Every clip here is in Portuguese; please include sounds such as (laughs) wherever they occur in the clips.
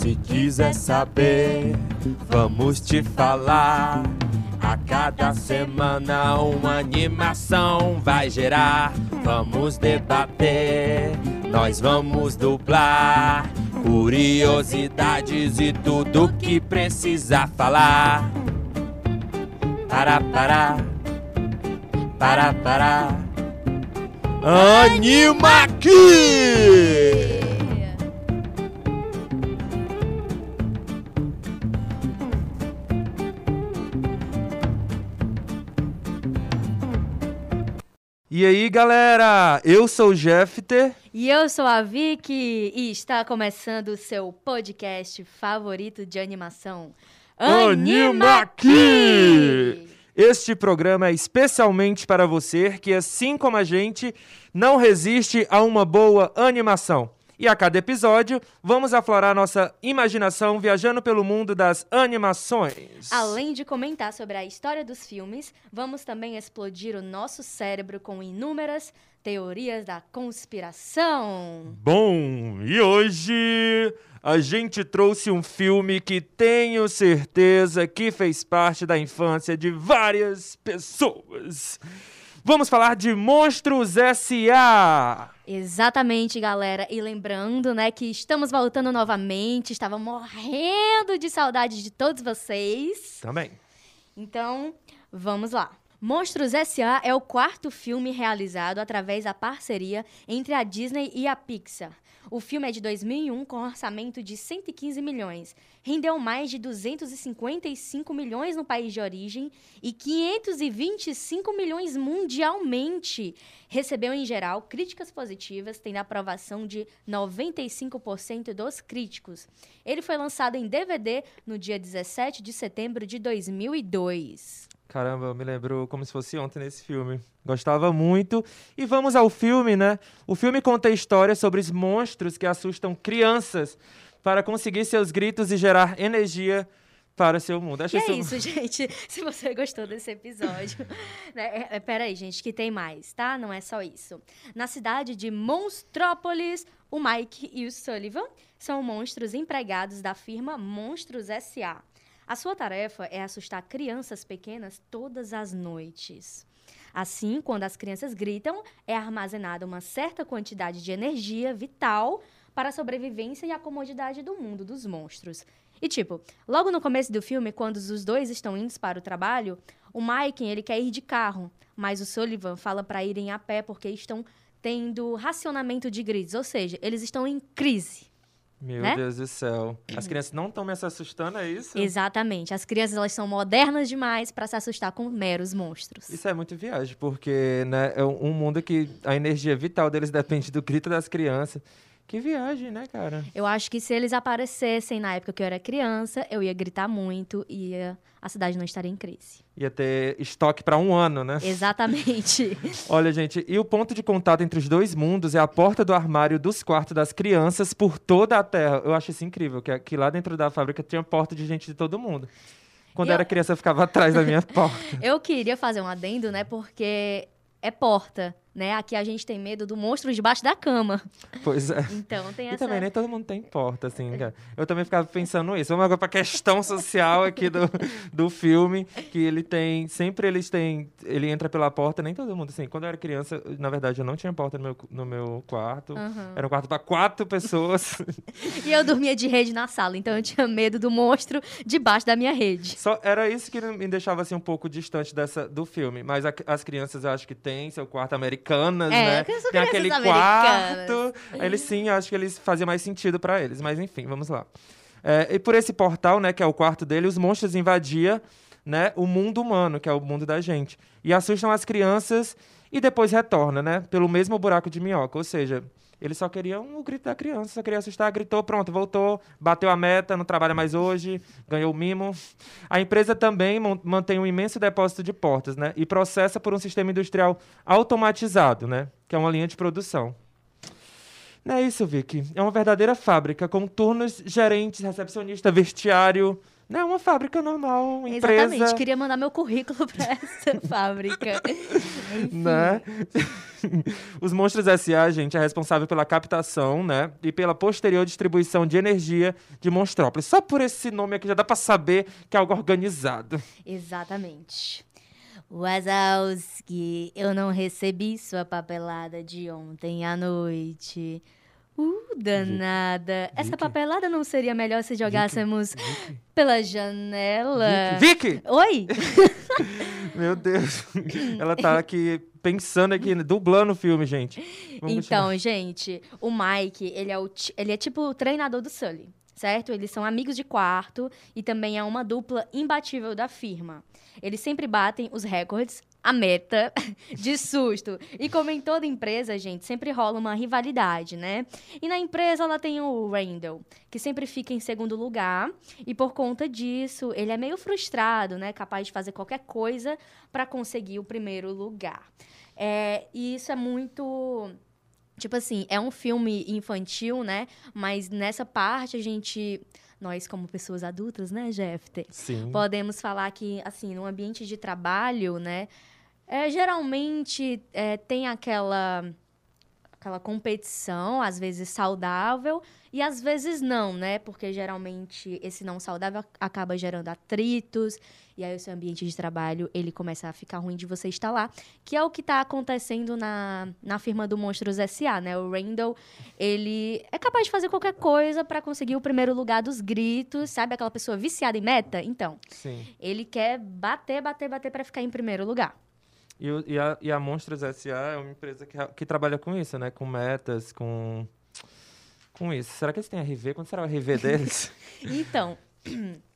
Se quiser saber, vamos te falar. A cada semana uma animação vai gerar. Vamos debater, nós vamos dublar. Curiosidades e tudo que precisa falar. Para, para, para, para. Anima aqui! E aí, galera? Eu sou o Jeffter. E eu sou a Vicky e está começando o seu podcast favorito de animação. Anima aqui! Este programa é especialmente para você que, assim como a gente, não resiste a uma boa animação. E a cada episódio, vamos aflorar nossa imaginação viajando pelo mundo das animações. Além de comentar sobre a história dos filmes, vamos também explodir o nosso cérebro com inúmeras teorias da conspiração. Bom, e hoje a gente trouxe um filme que tenho certeza que fez parte da infância de várias pessoas. Vamos falar de Monstros S.A. Exatamente, galera. E lembrando, né, que estamos voltando novamente. Estava morrendo de saudade de todos vocês. Também. Então, vamos lá. Monstros S.A. é o quarto filme realizado através da parceria entre a Disney e a Pixar. O filme é de 2001 com orçamento de 115 milhões. Rendeu mais de 255 milhões no país de origem e 525 milhões mundialmente. Recebeu em geral críticas positivas, tendo aprovação de 95% dos críticos. Ele foi lançado em DVD no dia 17 de setembro de 2002. Caramba, me lembro como se fosse ontem nesse filme. Gostava muito. E vamos ao filme, né? O filme conta a história sobre os monstros que assustam crianças para conseguir seus gritos e gerar energia para o seu mundo. Acho e é isso, (laughs) gente. Se você gostou desse episódio. (laughs) né? é, é, peraí, gente, que tem mais, tá? Não é só isso. Na cidade de Monstrópolis, o Mike e o Sullivan são monstros empregados da firma Monstros S.A. A sua tarefa é assustar crianças pequenas todas as noites. Assim, quando as crianças gritam, é armazenada uma certa quantidade de energia vital para a sobrevivência e a comodidade do mundo dos monstros. E tipo, logo no começo do filme, quando os dois estão indo para o trabalho, o Mike ele quer ir de carro, mas o Sullivan fala para irem a pé porque estão tendo racionamento de gritos, ou seja, eles estão em crise. Meu né? Deus do céu. As crianças não estão me assustando, é isso? Exatamente. As crianças elas são modernas demais para se assustar com meros monstros. Isso é muito viagem, porque né, é um mundo que a energia vital deles depende do grito das crianças. Que viagem, né, cara? Eu acho que se eles aparecessem na época que eu era criança, eu ia gritar muito e a cidade não estaria em crise. Ia ter estoque para um ano, né? Exatamente. (laughs) Olha, gente, e o ponto de contato entre os dois mundos é a porta do armário dos quartos das crianças por toda a Terra. Eu acho isso incrível, que, que lá dentro da fábrica tinha porta de gente de todo mundo. Quando eu era criança, eu ficava atrás da minha (laughs) porta. Eu queria fazer um adendo, né? Porque é porta né? Aqui a gente tem medo do monstro debaixo da cama. Pois é. (laughs) Então tem essa... E também nem todo mundo tem porta, assim, cara. Eu também ficava pensando isso. Vamos agora pra questão social aqui do, (laughs) do filme, que ele tem... Sempre eles têm... Ele entra pela porta, nem todo mundo, assim. Quando eu era criança, na verdade, eu não tinha porta no meu, no meu quarto. Uhum. Era um quarto para quatro pessoas. (laughs) e eu dormia de rede na sala, então eu tinha medo do monstro debaixo da minha rede. Só era isso que me deixava, assim, um pouco distante dessa, do filme. Mas a, as crianças, eu acho que têm seu quarto americano americanas, é, né? Tem aquele quarto. Eles sim, acho que eles faziam mais sentido para eles. Mas enfim, vamos lá. É, e por esse portal, né, que é o quarto dele, os monstros invadiam né, o mundo humano, que é o mundo da gente. E assustam as crianças e depois retornam, né? Pelo mesmo buraco de minhoca. Ou seja, ele só queria o grito da criança, só queria assustar, gritou, pronto, voltou, bateu a meta, não trabalha mais hoje, ganhou o mimo. A empresa também mantém um imenso depósito de portas, né? E processa por um sistema industrial automatizado, né? Que é uma linha de produção. Não é isso, Vicky. É uma verdadeira fábrica, com turnos, gerentes, recepcionista, vestiário, Não, uma fábrica normal, uma empresa. Exatamente, queria mandar meu currículo (laughs) para essa fábrica. (laughs) né? (laughs) Os Monstros S.A., gente, é responsável pela captação, né? E pela posterior distribuição de energia de Monstrópolis. Só por esse nome aqui já dá para saber que é algo organizado. Exatamente. Wazowski, eu não recebi sua papelada de ontem à noite. Uh, danada. Essa papelada não seria melhor se jogássemos Vicky. pela janela? Vicky! Vicky. Oi! (laughs) Meu Deus. Ela tá aqui pensando aqui, dublando o filme, gente. Vamos então, continuar. gente, o Mike, ele é, o, ele é tipo o treinador do Sully, certo? Eles são amigos de quarto e também é uma dupla imbatível da firma. Eles sempre batem os recordes, a meta (laughs) de susto. E como em toda empresa, gente, sempre rola uma rivalidade, né? E na empresa ela tem o Randall, que sempre fica em segundo lugar, e por conta disso, ele é meio frustrado, né? Capaz de fazer qualquer coisa para conseguir o primeiro lugar. É, e isso é muito Tipo assim, é um filme infantil, né? Mas nessa parte a gente nós como pessoas adultas, né, Jeffter? Sim. Podemos falar que, assim, no ambiente de trabalho, né, é, geralmente é, tem aquela aquela competição, às vezes saudável e às vezes não, né? Porque geralmente esse não saudável acaba gerando atritos e aí o seu ambiente de trabalho ele começa a ficar ruim de você estar lá, que é o que está acontecendo na, na firma do Monstros SA, né? O Randall, ele é capaz de fazer qualquer coisa para conseguir o primeiro lugar dos gritos, sabe? Aquela pessoa viciada em meta? Então, Sim. ele quer bater, bater, bater para ficar em primeiro lugar. E, e, a, e a Monstros S.A. é uma empresa que, que trabalha com isso, né? Com metas, com, com isso. Será que eles têm RV? Quando será o RV deles? (laughs) então... (clears throat)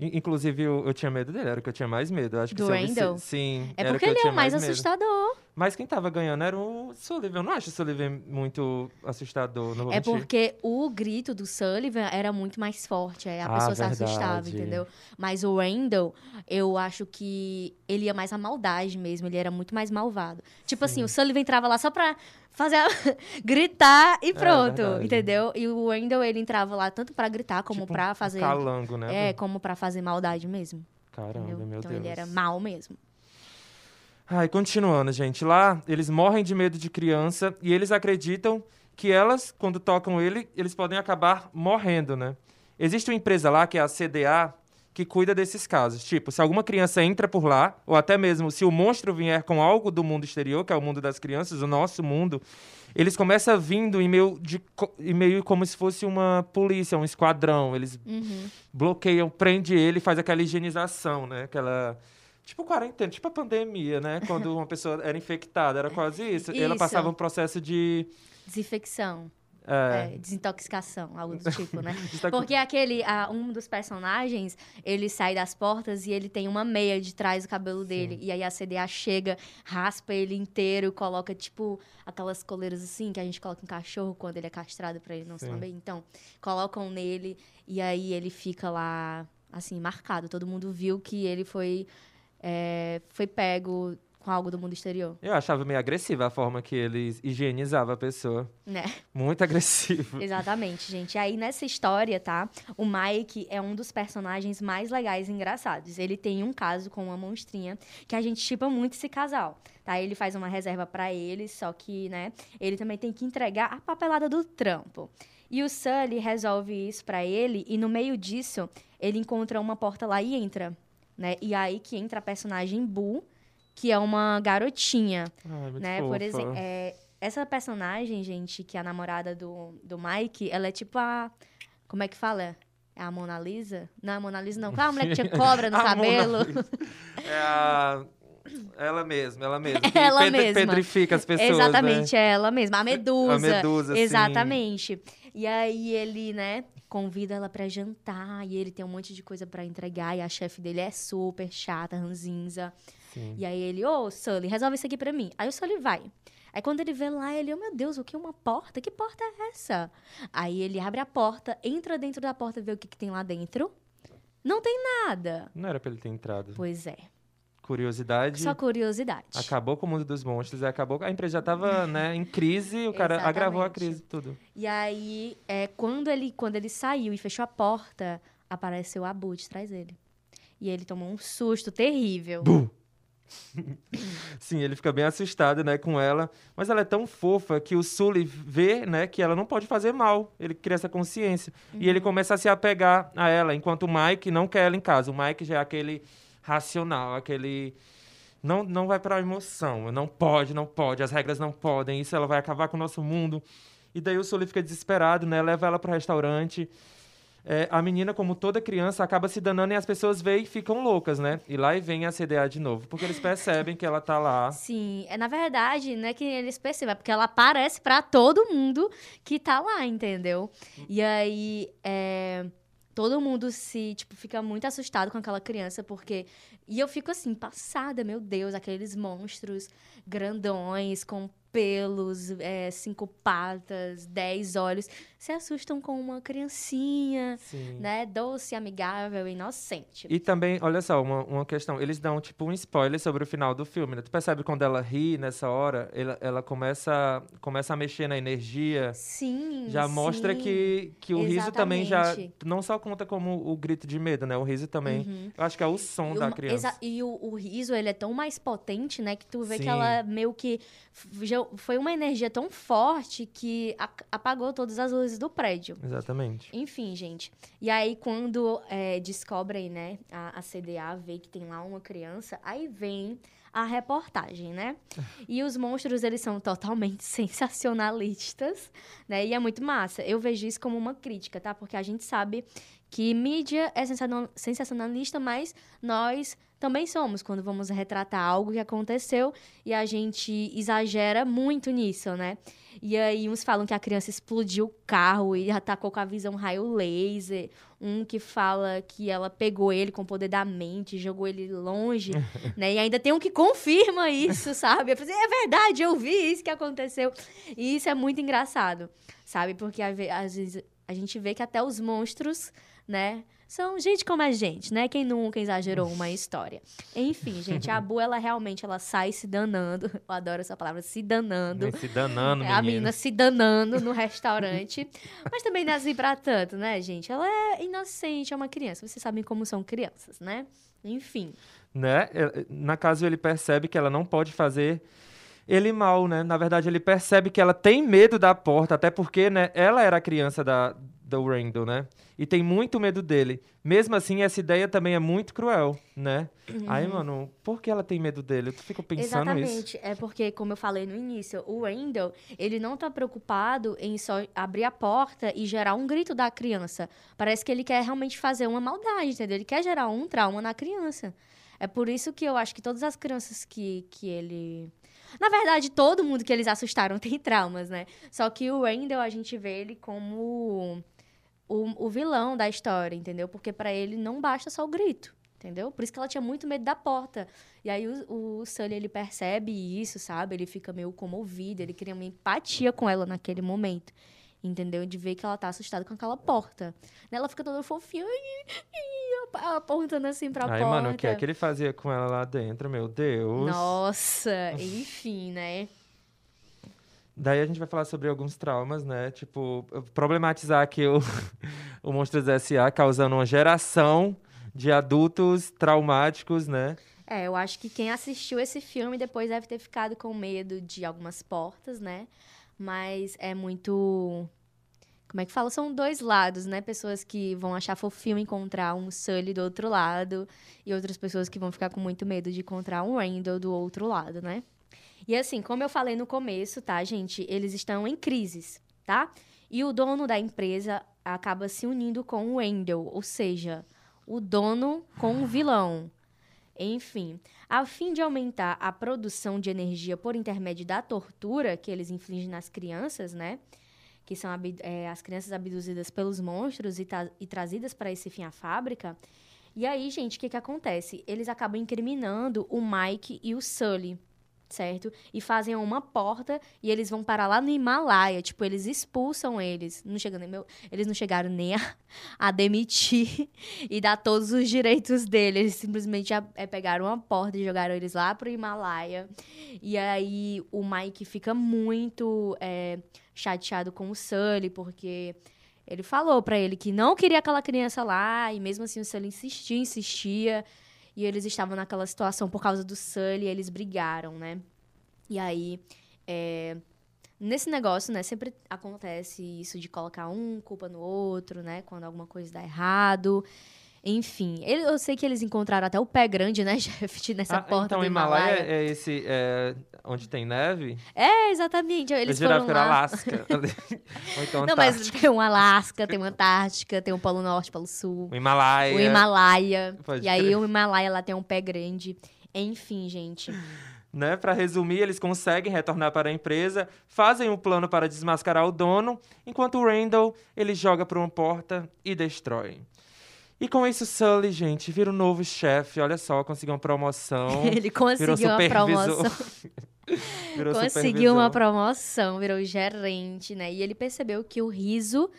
Inclusive, eu, eu, tinha medo dele, era o que eu tinha mais medo. Eu acho Do que Randall? Sim. É porque ele é o mais, mais assustador. Mas quem tava ganhando era o Sullivan. Eu não acho o Sullivan muito assustador. Não é porque o grito do Sullivan era muito mais forte. Aí a ah, pessoa verdade. se assustava, entendeu? Mas o Randall, eu acho que ele ia mais a maldade mesmo. Ele era muito mais malvado. Tipo Sim. assim, o Sullivan entrava lá só pra fazer a... (laughs) gritar e é pronto, é entendeu? E o Randall, ele entrava lá tanto pra gritar como tipo pra fazer... Um calango, né? É, como pra fazer maldade mesmo. Caramba, entendeu? meu então Deus. ele era mal mesmo. Ai, continuando, gente. Lá, eles morrem de medo de criança e eles acreditam que elas, quando tocam ele, eles podem acabar morrendo, né? Existe uma empresa lá, que é a CDA, que cuida desses casos. Tipo, se alguma criança entra por lá, ou até mesmo se o monstro vier com algo do mundo exterior, que é o mundo das crianças, o nosso mundo, eles começam vindo em meio, de, em meio como se fosse uma polícia, um esquadrão. Eles uhum. bloqueiam, prende ele e faz aquela higienização, né? Aquela Tipo quarentena, tipo a pandemia, né? Quando uma pessoa era infectada, era quase isso. isso. Ela passava um processo de... Desinfecção. É. É, desintoxicação, algo do tipo, né? (laughs) Porque aquele, um dos personagens, ele sai das portas e ele tem uma meia de trás do cabelo dele. Sim. E aí a CDA chega, raspa ele inteiro, coloca, tipo, aquelas coleiras assim que a gente coloca em cachorro quando ele é castrado para ele não se lamber. Então, colocam nele e aí ele fica lá, assim, marcado. Todo mundo viu que ele foi é, foi pego com algo do mundo exterior. Eu achava meio agressiva a forma que eles higienizavam a pessoa. Né? Muito agressivo. (laughs) Exatamente, gente. Aí nessa história, tá? O Mike é um dos personagens mais legais e engraçados. Ele tem um caso com uma monstrinha que a gente chipa muito esse casal. Tá? Ele faz uma reserva para ele, só que, né, ele também tem que entregar a papelada do trampo. E o Sully resolve isso para ele e no meio disso, ele encontra uma porta lá e entra né? E aí que entra a personagem Boo, que é uma garotinha, Ai, né? Fofa. Por exemplo, é, essa personagem, gente, que é a namorada do, do Mike, ela é tipo a... Como é que fala? É a Mona Lisa? Não é a Mona Lisa, não. Qual é a mulher que tinha (laughs) cobra no cabelo? é a... Ela mesma, ela mesma. (laughs) ela pedri mesma. Pedrifica as pessoas, Exatamente, né? é ela mesma. A medusa. A medusa, Exatamente. Sim. E aí ele, né, convida ela para jantar e ele tem um monte de coisa para entregar e a chefe dele é super chata, ranzinza. Sim. E aí ele, ô, oh, Sully, resolve isso aqui para mim. Aí o Sully vai. Aí quando ele vê lá, ele, oh meu Deus, o que é uma porta? Que porta é essa? Aí ele abre a porta, entra dentro da porta, vê o que, que tem lá dentro. Não tem nada. Não era pra ele ter entrado. Pois é curiosidade. Só curiosidade. Acabou com o mundo dos monstros, acabou. A empresa já estava (laughs) né, em crise, o cara Exatamente. agravou a crise tudo. E aí, é, quando, ele, quando ele saiu e fechou a porta, apareceu a Abu de trás dele. E ele tomou um susto terrível. (laughs) Sim, ele fica bem assustado, né, com ela. Mas ela é tão fofa que o Sully vê, né, que ela não pode fazer mal. Ele cria essa consciência. Uhum. E ele uhum. começa a se apegar a ela, enquanto o Mike não quer ela em casa. O Mike já é aquele racional, aquele não, não vai para a emoção. Não pode, não pode, as regras não podem, isso ela vai acabar com o nosso mundo. E daí o Sully fica desesperado, né? Leva ela para o restaurante. É, a menina, como toda criança, acaba se danando e as pessoas veem e ficam loucas, né? E lá e vem a CDA de novo, porque eles percebem que ela tá lá. Sim, é na verdade, não é que eles percebem, é porque ela aparece para todo mundo que tá lá, entendeu? E aí, é todo mundo se, tipo, fica muito assustado com aquela criança, porque. E eu fico assim, passada, meu Deus, aqueles monstros grandões, com pelos, é, cinco patas, dez olhos, se assustam com uma criancinha, Sim. né? Doce, amigável, inocente. E também, olha só, uma, uma questão. Eles dão, tipo, um spoiler sobre o final do filme, né? Tu percebe quando ela ri nessa hora, ela, ela começa, começa a mexer na energia. Sim, Já sim. mostra que, que o Exatamente. riso também já... Não só conta como o grito de medo, né? O riso também... Uhum. Eu acho que é o som e da criança. E o, o, riso, ele é tão mais potente, né? Que tu vê sim. que ela meio que... Já foi uma energia tão forte que apagou todas as luzes do prédio. Exatamente. Enfim, gente. E aí, quando é, descobrem, né, a, a CDA vê que tem lá uma criança, aí vem a reportagem, né? E os monstros, eles são totalmente (laughs) sensacionalistas, né? E é muito massa. Eu vejo isso como uma crítica, tá? Porque a gente sabe que mídia é sensacionalista, mas nós também somos quando vamos retratar algo que aconteceu e a gente exagera muito nisso, né? E aí uns falam que a criança explodiu o carro e atacou com a visão raio laser. Um que fala que ela pegou ele com o poder da mente, jogou ele longe, (laughs) né? E ainda tem um que confirma isso, sabe? Eu falei, assim, é verdade, eu vi isso que aconteceu. E isso é muito engraçado, sabe? Porque às vezes a gente vê que até os monstros, né? são gente como a gente, né? Quem nunca exagerou uma história. Enfim, gente, a Bu, ela realmente ela sai se danando. (laughs) Eu adoro essa palavra, se danando. Se danando, menina. A menina se danando no restaurante. Mas também não é assim pra tanto, né, gente? Ela é inocente, é uma criança. Vocês sabem como são crianças, né? Enfim. Né? Na casa ele percebe que ela não pode fazer ele mal, né? Na verdade, ele percebe que ela tem medo da porta, até porque, né, ela era a criança da, do Randall, né? E tem muito medo dele. Mesmo assim, essa ideia também é muito cruel, né? Uhum. Aí, mano, por que ela tem medo dele? Eu fico pensando Exatamente. É porque, como eu falei no início, o Randall, ele não tá preocupado em só abrir a porta e gerar um grito da criança. Parece que ele quer realmente fazer uma maldade, entendeu? Ele quer gerar um trauma na criança. É por isso que eu acho que todas as crianças que, que ele na verdade, todo mundo que eles assustaram (laughs) tem traumas, né? Só que o Randall, a gente vê ele como o, o vilão da história, entendeu? Porque para ele não basta só o grito, entendeu? Por isso que ela tinha muito medo da porta. E aí o, o Sully, ele percebe isso, sabe? Ele fica meio comovido, ele cria uma empatia com ela naquele momento. Entendeu? De ver que ela tá assustada com aquela porta. Ela fica toda fofinha, apontando assim pra Aí, porta. Aí, mano, o que é que ele fazia com ela lá dentro, meu Deus? Nossa, enfim, né? Daí a gente vai falar sobre alguns traumas, né? Tipo, problematizar aqui o, (laughs) o Monstros S.A. causando uma geração de adultos traumáticos, né? É, eu acho que quem assistiu esse filme depois deve ter ficado com medo de algumas portas, né? Mas é muito. Como é que fala? São dois lados, né? Pessoas que vão achar fofinho encontrar um Sully do outro lado e outras pessoas que vão ficar com muito medo de encontrar um Randall do outro lado, né? E assim, como eu falei no começo, tá, gente? Eles estão em crises, tá? E o dono da empresa acaba se unindo com o Wendell, ou seja, o dono com o vilão. Enfim, a fim de aumentar a produção de energia por intermédio da tortura que eles infligem nas crianças, né? Que são é, as crianças abduzidas pelos monstros e, e trazidas para esse fim à fábrica. E aí, gente, o que, que acontece? Eles acabam incriminando o Mike e o Sully certo? E fazem uma porta e eles vão parar lá no Himalaia. Tipo, eles expulsam eles. Não chegando meu, eles não chegaram nem a, a, demitir (laughs) e dar todos os direitos deles. Eles simplesmente é, pegaram uma porta e jogaram eles lá pro Himalaia. E aí o Mike fica muito é, chateado com o Sully, porque Ele falou para ele que não queria aquela criança lá, e mesmo assim o Sully insistia, insistia. E eles estavam naquela situação por causa do Sully, eles brigaram, né? E aí, é, nesse negócio, né, sempre acontece isso de colocar um culpa no outro, né? Quando alguma coisa dá errado. Enfim, ele, eu sei que eles encontraram até o pé grande, né, (laughs) Jeff, nessa ah, porta então, do Himalaia. Então, é esse é, onde tem neve? É, exatamente. Eles eu foram lá. Alasca. (laughs) Então Não, mas tem um Alasca, tem uma Antártica, tem um Polo Norte, Polo Sul. O Himalaia. O Himalaia. Pode e crer. aí o Himalaia lá tem um pé grande. Enfim, gente. Né? Para resumir, eles conseguem retornar para a empresa, fazem um plano para desmascarar o dono, enquanto o Randall ele joga por uma porta e destrói. E com isso, Sully, gente, vira o um novo chefe. Olha só, conseguiu uma promoção. (laughs) Ele conseguiu uma promoção. (laughs) virou conseguiu uma promoção, virou gerente, né? E ele percebeu que o riso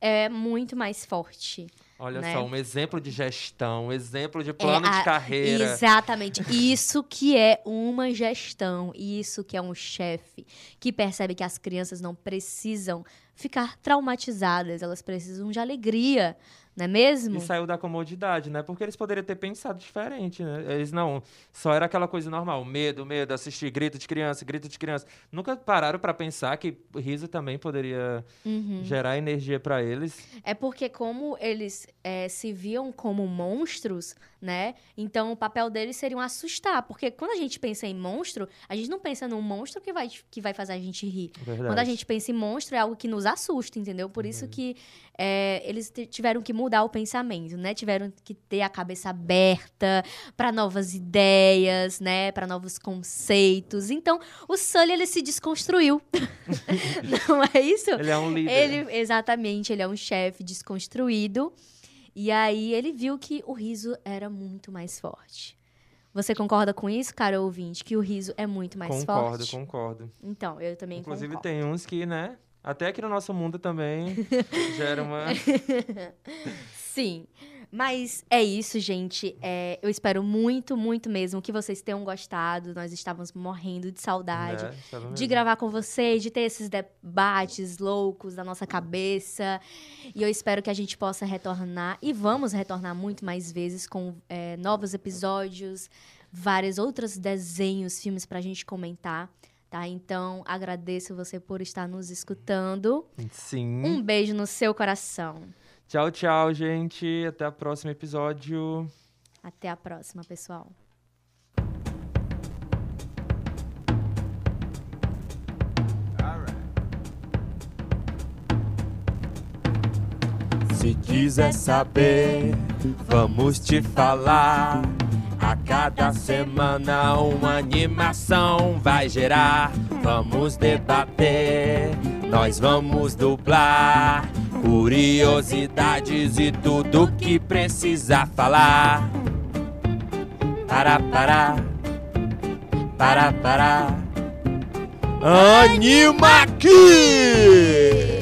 é muito mais forte. Olha né? só, um exemplo de gestão, um exemplo de plano é a, de carreira. Exatamente. (laughs) Isso que é uma gestão, isso que é um chefe que percebe que as crianças não precisam ficar traumatizadas, elas precisam de alegria, não é mesmo? E saiu da comodidade, né? Porque eles poderiam ter pensado diferente, né? Eles não, só era aquela coisa normal, medo, medo, assistir grito de criança, grito de criança. Nunca pararam para pensar que riso também poderia uhum. gerar energia para eles. É porque como eles é, se viam como monstros, né? Então o papel deles seria um assustar, porque quando a gente pensa em monstro, a gente não pensa num monstro que vai, que vai fazer a gente rir. Verdade. Quando a gente pensa em monstro é algo que nos assusta, entendeu? Por isso uhum. que é, eles tiveram que mudar o pensamento, né? Tiveram que ter a cabeça aberta para novas ideias, né? Para novos conceitos. Então, o Sully ele se desconstruiu. (laughs) Não é isso? Ele é um líder. Ele, exatamente, ele é um chefe desconstruído. E aí ele viu que o riso era muito mais forte. Você concorda com isso, cara ouvinte? Que o riso é muito mais concordo, forte? Concordo, concordo. Então, eu também Inclusive, concordo. tem uns que, né? Até aqui no nosso mundo também (laughs) gera uma. Sim. Mas é isso, gente. É, eu espero muito, muito mesmo que vocês tenham gostado. Nós estávamos morrendo de saudade é, de gravar com vocês, de ter esses debates loucos da nossa cabeça. E eu espero que a gente possa retornar. E vamos retornar muito mais vezes com é, novos episódios, vários outros desenhos, filmes para a gente comentar. Tá? Então, agradeço você por estar nos escutando. Sim. Um beijo no seu coração. Tchau, tchau, gente. Até o próximo episódio. Até a próxima, pessoal. Se quiser saber, vamos te falar. A cada semana uma animação vai gerar. Vamos debater, nós vamos dublar. Curiosidades e tudo que precisa falar. Para, para, para, para. Anima aqui!